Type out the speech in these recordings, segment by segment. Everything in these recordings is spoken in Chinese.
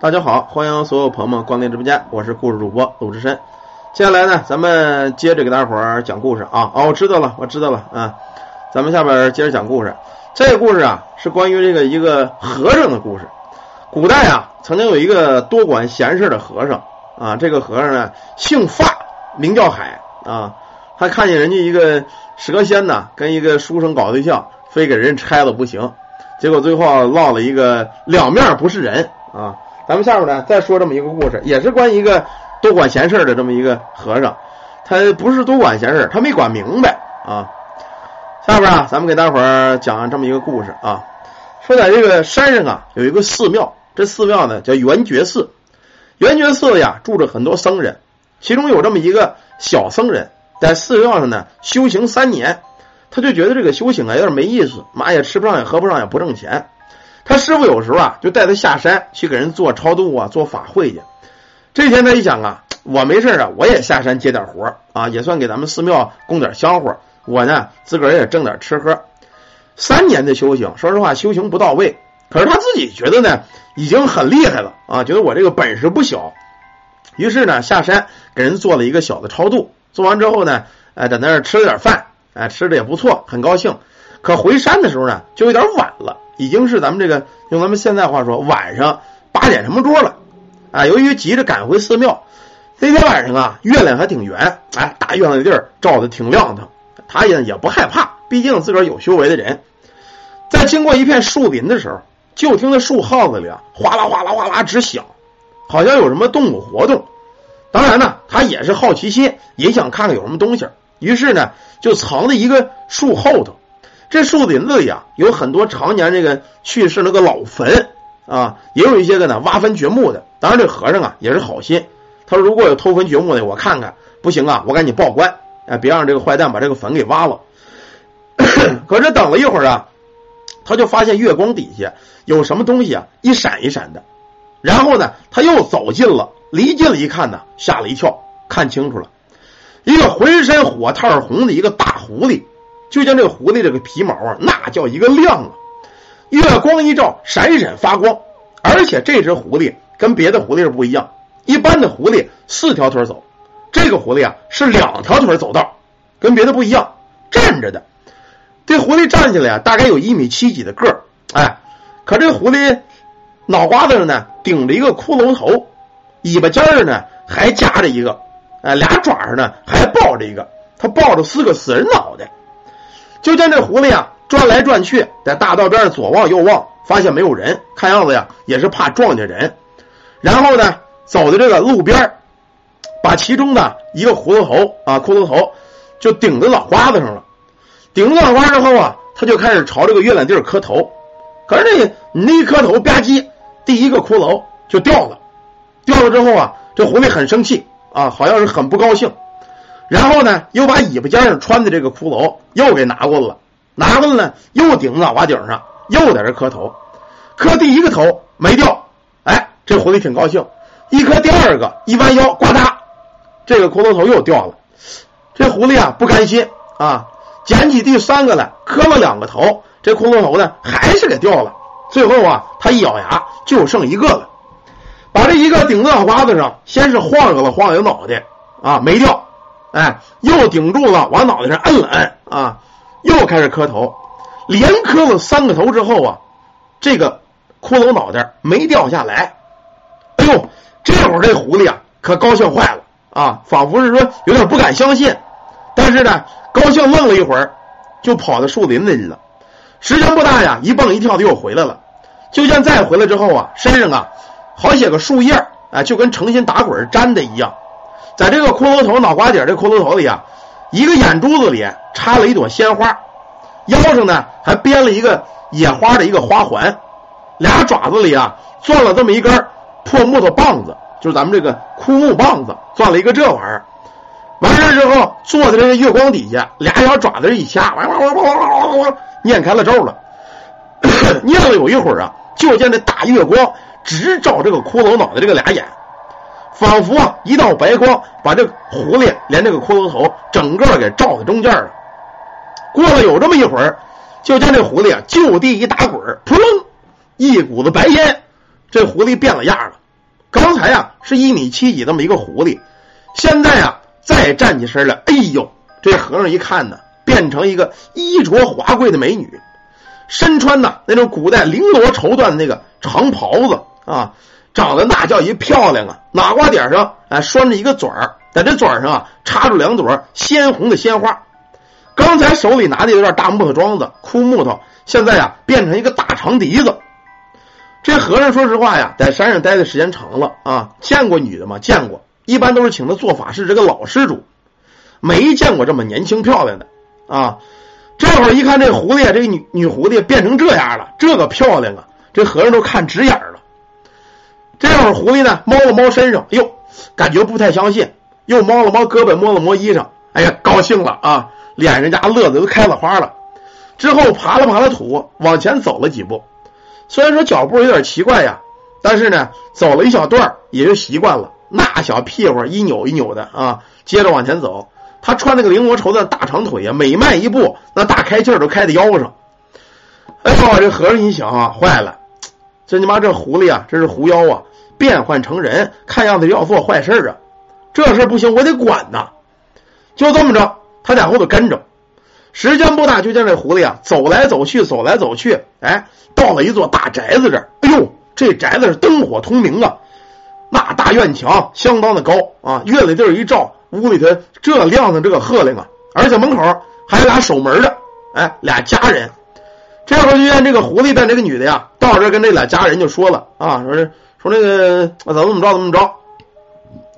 大家好，欢迎所有朋友们光临直播间，我是故事主播鲁智深。接下来呢，咱们接着给大伙儿讲故事啊。哦，我知道了，我知道了啊。咱们下边接着讲故事。这个故事啊，是关于这个一个和尚的故事。古代啊，曾经有一个多管闲事的和尚啊。这个和尚呢，姓发，名叫海啊。他看见人家一个蛇仙呐，跟一个书生搞对象，非给人拆了不行。结果最后落了一个两面不是人啊。咱们下面呢再说这么一个故事，也是关于一个多管闲事的这么一个和尚。他不是多管闲事，他没管明白啊。下边啊，咱们给大伙儿讲这么一个故事啊。说在这个山上啊，有一个寺庙，这寺庙呢叫圆觉寺。圆觉寺呀，住着很多僧人，其中有这么一个小僧人，在寺庙上呢修行三年，他就觉得这个修行啊有点没意思，嘛也吃不上也喝不上也不挣钱。他师傅有时候啊就带他下山去给人做超度啊，做法会去。这天他一想啊，我没事啊，我也下山接点活啊，也算给咱们寺庙供点香火。我呢自个儿也挣点吃喝。三年的修行，说实话修行不到位，可是他自己觉得呢已经很厉害了啊，觉得我这个本事不小。于是呢下山给人做了一个小的超度，做完之后呢，哎在那儿吃了点饭，哎吃的也不错，很高兴。可回山的时候呢就有点晚了。已经是咱们这个用咱们现在话说，晚上八点什么桌了啊？由于急着赶回寺庙，那天晚上啊，月亮还挺圆，哎，大月亮的地儿照的挺亮堂。他也也不害怕，毕竟自个儿有修为的人。在经过一片树林的时候，就听那树耗子里啊，哗啦哗啦哗啦直响，好像有什么动物活动。当然呢，他也是好奇心，也想看看有什么东西。于是呢，就藏在一个树后头。这树林子里啊，有很多常年这个去世那个老坟啊，也有一些个呢挖坟掘墓的。当然，这和尚啊也是好心，他说如果有偷坟掘墓的，我看看，不行啊，我赶紧报官，哎，别让这个坏蛋把这个坟给挖了。可是等了一会儿啊，他就发现月光底下有什么东西啊，一闪一闪的。然后呢，他又走近了，离近了一看呢，吓了一跳，看清楚了，一个浑身火炭红的一个大狐狸。就像这个狐狸这个皮毛啊，那叫一个亮啊！月光一照，闪闪发光。而且这只狐狸跟别的狐狸是不一样，一般的狐狸四条腿走，这个狐狸啊是两条腿走道，跟别的不一样，站着的。这狐狸站起来啊，大概有一米七几的个儿，哎，可这狐狸脑瓜子上呢顶着一个骷髅头，尾巴尖儿呢还夹着一个，哎，俩爪上呢还抱着一个，它抱着四个死人脑袋。就见这狐狸啊转来转去，在大道边上左望右望，发现没有人，看样子呀也是怕撞见人。然后呢，走到这个路边把其中的一个葫芦头啊骷髅头就顶在脑瓜子上了。顶了脑瓜之后啊，他就开始朝这个月亮地儿磕头。可是这你那一磕头吧唧，第一个骷髅就掉了。掉了之后啊，这狐狸很生气啊，好像是很不高兴。然后呢，又把尾巴尖上穿的这个骷髅又给拿过来了，拿过来呢，又顶脑瓜顶上，又在这磕头，磕第一个头没掉，哎，这狐狸挺高兴，一磕第二个，一弯腰，呱嗒，这个骷髅头又掉了，这狐狸啊不甘心啊，捡起第三个来，磕了两个头，这骷髅头呢还是给掉了，最后啊，他一咬牙就剩一个了，把这一个顶在脑瓜子上，先是晃悠了晃悠脑袋啊，没掉。哎，又顶住了，往脑袋上摁了摁啊，又开始磕头，连磕了三个头之后啊，这个骷髅脑袋没掉下来。哎呦，这会儿这狐狸啊可高兴坏了啊，仿佛是说有点不敢相信，但是呢，高兴愣了一会儿，就跑到树林子里了。时间不大呀，一蹦一跳的又回来了。就见再回来之后啊，身上啊好些个树叶啊，就跟诚心打滚粘的一样。在这个骷髅头脑瓜顶这骷髅头里啊，一个眼珠子里插了一朵鲜花，腰上呢还编了一个野花的一个花环，俩爪子里啊攥了这么一根破木头棒子，就是咱们这个枯木棒子，攥了一个这玩意儿。完事之后，坐在这个月光底下，俩小爪子一掐，哇哇哇哇哇哇哇，念开了咒了。念了有一会儿啊，就见这大月光直照这个骷髅脑袋这个俩眼。仿佛啊，一道白光把这狐狸连这个骷髅头整个给罩在中间了。过了有这么一会儿，就见这狐狸啊就地一打滚，扑棱，一股子白烟，这狐狸变了样了刚才啊是一米七几这么一个狐狸，现在啊再站起身来，哎呦，这和尚一看呢，变成一个衣着华贵的美女，身穿呢那种古代绫罗绸缎的那个长袍子啊，长得那叫一漂亮啊，脑瓜顶上哎拴着一个嘴儿，在这嘴上啊插着两朵鲜红的鲜花。刚才手里拿的有点大木头桩子，枯木头，现在呀变成一个大长笛子。这和尚说实话呀，在山上待的时间长了啊，见过女的吗？见过，一般都是请他做法事这个老施主，没见过这么年轻漂亮的啊。这会儿一看这狐狸，这个女女狐狸变成这样了，这个漂亮啊，这和尚都看直眼狐狸呢，摸了摸身上，哟，感觉不太相信，又摸了摸胳膊，摸了摸衣裳，哎呀，高兴了啊，脸上家乐的都开了花了。之后爬了爬了土，往前走了几步。虽然说脚步有点奇怪呀，但是呢，走了一小段也就习惯了。那小屁股一扭一扭的啊，接着往前走。他穿那个绫罗绸缎大长腿呀，每迈一步，那大开气都开在腰上。哎呦，这和尚一想啊，坏了，这你妈这狐狸啊，这是狐妖啊，变换成人，看样子要做坏事啊。这事不行，我得管呐。就这么着，他在后头跟着。时间不大，就见这狐狸啊，走来走去，走来走去，哎。到了一座大宅子这儿，哎呦，这宅子是灯火通明啊，那大院墙相当的高啊，院里地儿一照，屋里头这亮的这个鹤亮啊，而且门口还有俩守门的，哎，俩家人。这会儿就见这个狐狸带这个女的呀，到这跟这俩家人就说了啊，说是说那个啊怎么怎么着怎么着，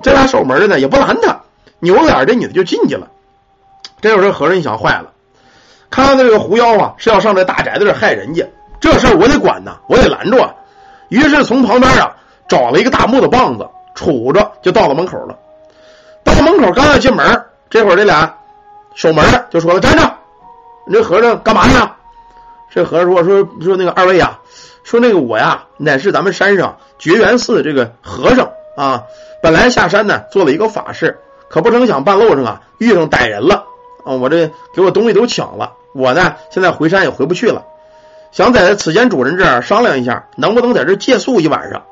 这俩守门的呢也不拦他，扭脸这女的就进去了。这会儿这和尚一想，坏了，看到这个狐妖啊是要上这大宅子这害人家。这事儿我得管呐，我得拦住啊！于是从旁边啊找了一个大木头棒子，杵着就到了门口了。到门口刚要进门，这会儿这俩守门的就说了：“站着！你这和尚干嘛呢？”这和尚说：“说说那个二位呀，说那个我呀乃是咱们山上觉元寺这个和尚啊，本来下山呢做了一个法事，可不成想半路上啊遇上歹人了啊，我这给我东西都抢了，我呢现在回山也回不去了。”想在此间主人这儿商量一下，能不能在这借宿一晚上？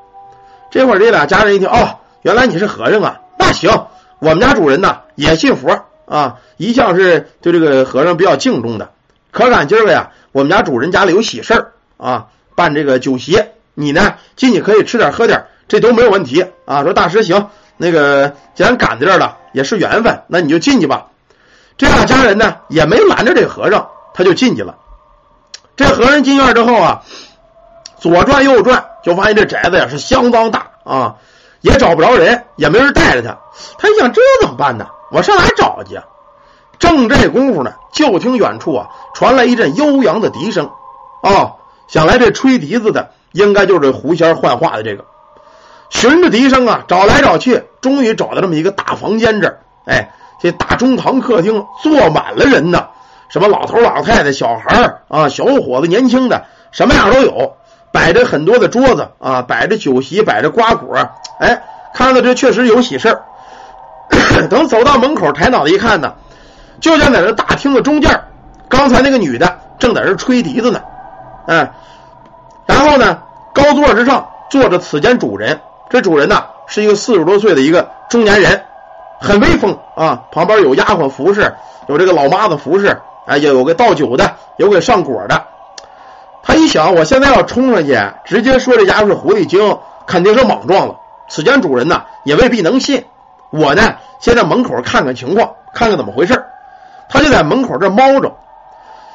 这会儿这俩家人一听，哦，原来你是和尚啊，那行，我们家主人呢也信佛啊，一向是对这个和尚比较敬重的。可赶今儿个呀，我们家主人家里有喜事儿啊，办这个酒席，你呢进去可以吃点喝点，这都没有问题啊。说大师行，那个既然赶在这儿了，也是缘分，那你就进去吧。这俩家人呢也没拦着这和尚，他就进去了。这和尚进院之后啊，左转右转，就发现这宅子呀是相当大啊，也找不着人，也没人带着他。他一想，这怎么办呢？我上哪找去？正这功夫呢，就听远处啊传来一阵悠扬的笛声。啊，想来这吹笛子的应该就是这狐仙幻化的这个。循着笛声啊找来找去，终于找到这么一个大房间这儿。哎，这大中堂客厅坐满了人呢。什么老头老太太、小孩啊，小伙子、年轻的，什么样都有。摆着很多的桌子啊，摆着酒席，摆着瓜果。哎，看到这确实有喜事儿。等走到门口，抬脑袋一看呢，就像在这大厅的中间，刚才那个女的正在这吹笛子呢。哎，然后呢，高座之上坐着此间主人。这主人呢是一个四十多岁的一个中年人，很威风啊。旁边有丫鬟服侍，有这个老妈子服侍。哎，也有个倒酒的，有给上果的。他一想，我现在要冲上去，直接说这家伙是狐狸精，肯定是莽撞了。此间主人呢，也未必能信。我呢，先在门口看看情况，看看怎么回事。他就在门口这猫着。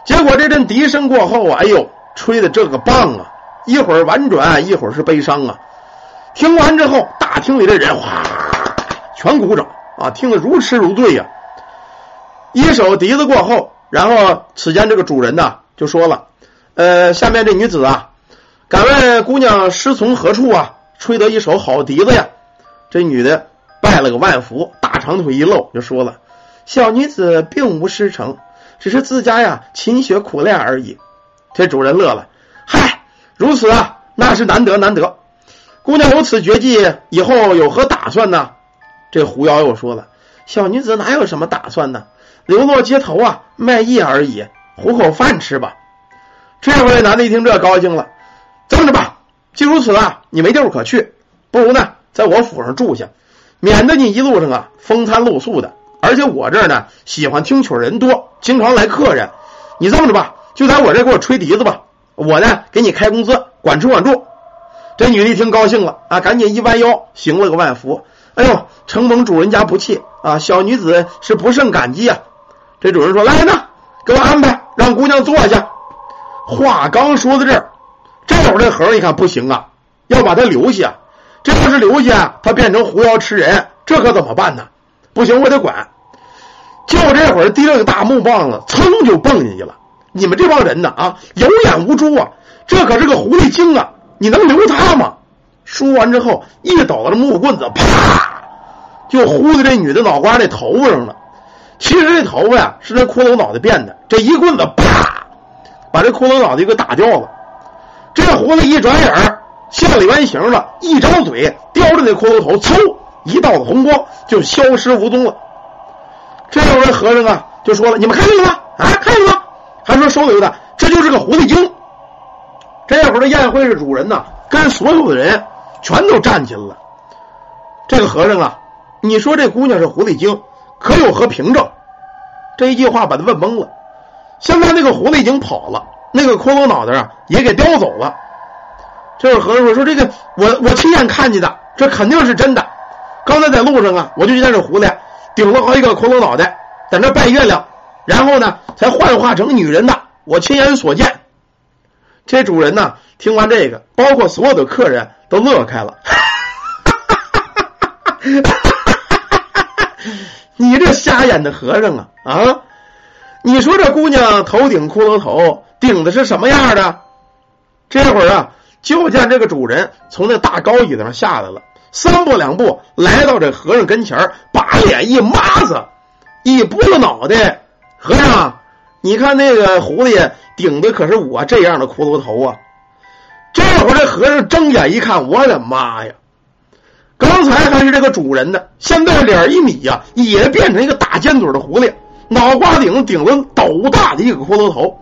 结果这阵笛声过后啊，哎呦，吹的这个棒啊！一会儿婉转，一会儿是悲伤啊。听完之后，大厅里的人哗全鼓掌啊，听得如痴如醉呀。一首笛子过后。然后，此间这个主人呢就说了：“呃，下面这女子啊，敢问姑娘师从何处啊？吹得一手好笛子呀！”这女的拜了个万福，大长腿一露就说了：“小女子并无师承，只是自家呀勤学苦练而已。”这主人乐了：“嗨，如此啊，那是难得难得。姑娘有此绝技，以后有何打算呢？”这狐妖又说了：“小女子哪有什么打算呢？”流落街头啊，卖艺而已，糊口饭吃吧。这回男的一听这高兴了，这么着吧，既如此啊，你没地儿可去，不如呢，在我府上住下，免得你一路上啊风餐露宿的。而且我这儿呢喜欢听曲人多，经常来客人。你这么着吧，就在我这给我吹笛子吧，我呢给你开工资，管吃管住。这女的一听高兴了啊，赶紧一弯腰行了个万福。哎呦，承蒙主人家不弃啊，小女子是不胜感激啊。这主人说：“来呢，给我安排，让姑娘坐下。”话刚说到这儿，这会儿这和尚一看不行啊，要把他留下。这要是留下，他变成狐妖吃人，这可怎么办呢？不行，我得管。就这会儿，提了个大木棒子，噌就蹦进去了。你们这帮人呢啊，有眼无珠啊！这可是个狐狸精啊！你能留他吗？说完之后，一抖了木棍子，啪，就呼在这女的脑瓜那头发上了。其实这头发呀，是这骷髅脑袋变的。这一棍子，啪，把这骷髅脑袋给打掉了。这狐狸一转眼现了原形了，一张嘴叼着那骷髅头，嗖，一道子红光就消失无踪了。这会儿和尚啊就说了：“你们看见了吗？啊，看见了吗？还说收留的，这就是个狐狸精。”这会儿的宴会是主人呢，跟所有的人全都站起来了。这个和尚啊，你说这姑娘是狐狸精，可有何凭证？这一句话把他问懵了。现在那个狐狸精跑了，那个骷髅脑袋啊也给叼走了。这个和尚说：“说这个我我亲眼看见的，这肯定是真的。刚才在路上啊，我就见这狐狸。”顶了好几个骷髅脑袋，在那拜月亮，然后呢，才幻化成女人的。我亲眼所见。这主人呢，听完这个，包括所有的客人都乐开了。你这瞎眼的和尚啊啊！你说这姑娘头顶骷髅头，顶的是什么样的？这会儿啊，就见这个主人从那大高椅子上下来了。三步两步来到这和尚跟前把脸一抹子，一拨了脑袋。和尚，你看那个狐狸顶的可是我这样的骷髅头啊！这会儿这和尚睁眼一看，我的妈呀！刚才还是这个主人呢，现在脸一米呀，也变成一个大尖嘴的狐狸，脑瓜顶顶了斗大的一个骷髅头。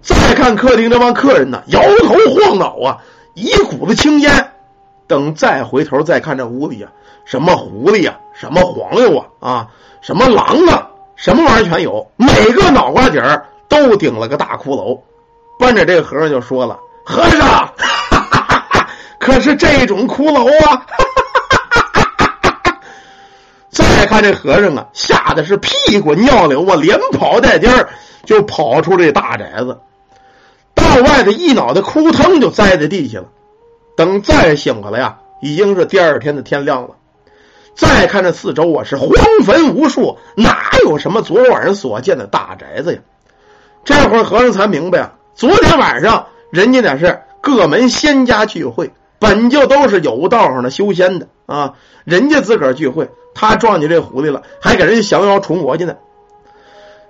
再看客厅这帮客人呢，摇头晃脑啊，一股子青烟。等再回头再看这屋里呀，什么狐狸呀，什么黄鼬啊，啊，什么狼啊，什么玩意儿全有，每个脑瓜顶儿都顶了个大骷髅。奔着这个和尚就说了：“和尚，可是这种骷髅啊！” 再看这和尚啊，吓得是屁滚尿流啊，连跑带颠儿就跑出这大宅子，到外头一脑袋哭腾就栽在地下了。等再醒过来呀，已经是第二天的天亮了。再看这四周啊，是荒坟无数，哪有什么昨晚上所见的大宅子呀？这会儿和尚才明白啊，昨天晚上人家那是各门仙家聚会，本就都是有道上的修仙的啊，人家自个儿聚会，他撞见这狐狸了，还给人家降妖除魔去呢。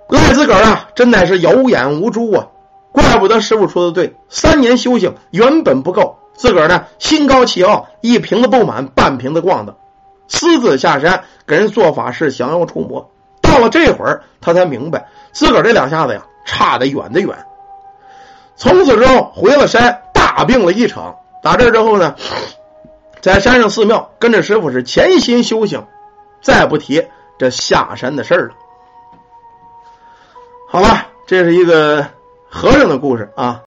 赖自个儿啊，真乃是有眼无珠啊！怪不得师傅说的对，三年修行原本不够。自个儿呢，心高气傲，一瓶子不满，半瓶子逛的，私自下山给人做法事，降妖除魔。到了这会儿，他才明白，自个儿这两下子呀，差得远的远。从此之后，回了山，大病了一场。打这之后呢，在山上寺庙跟着师傅是潜心修行，再不提这下山的事儿了。好了，这是一个和尚的故事啊。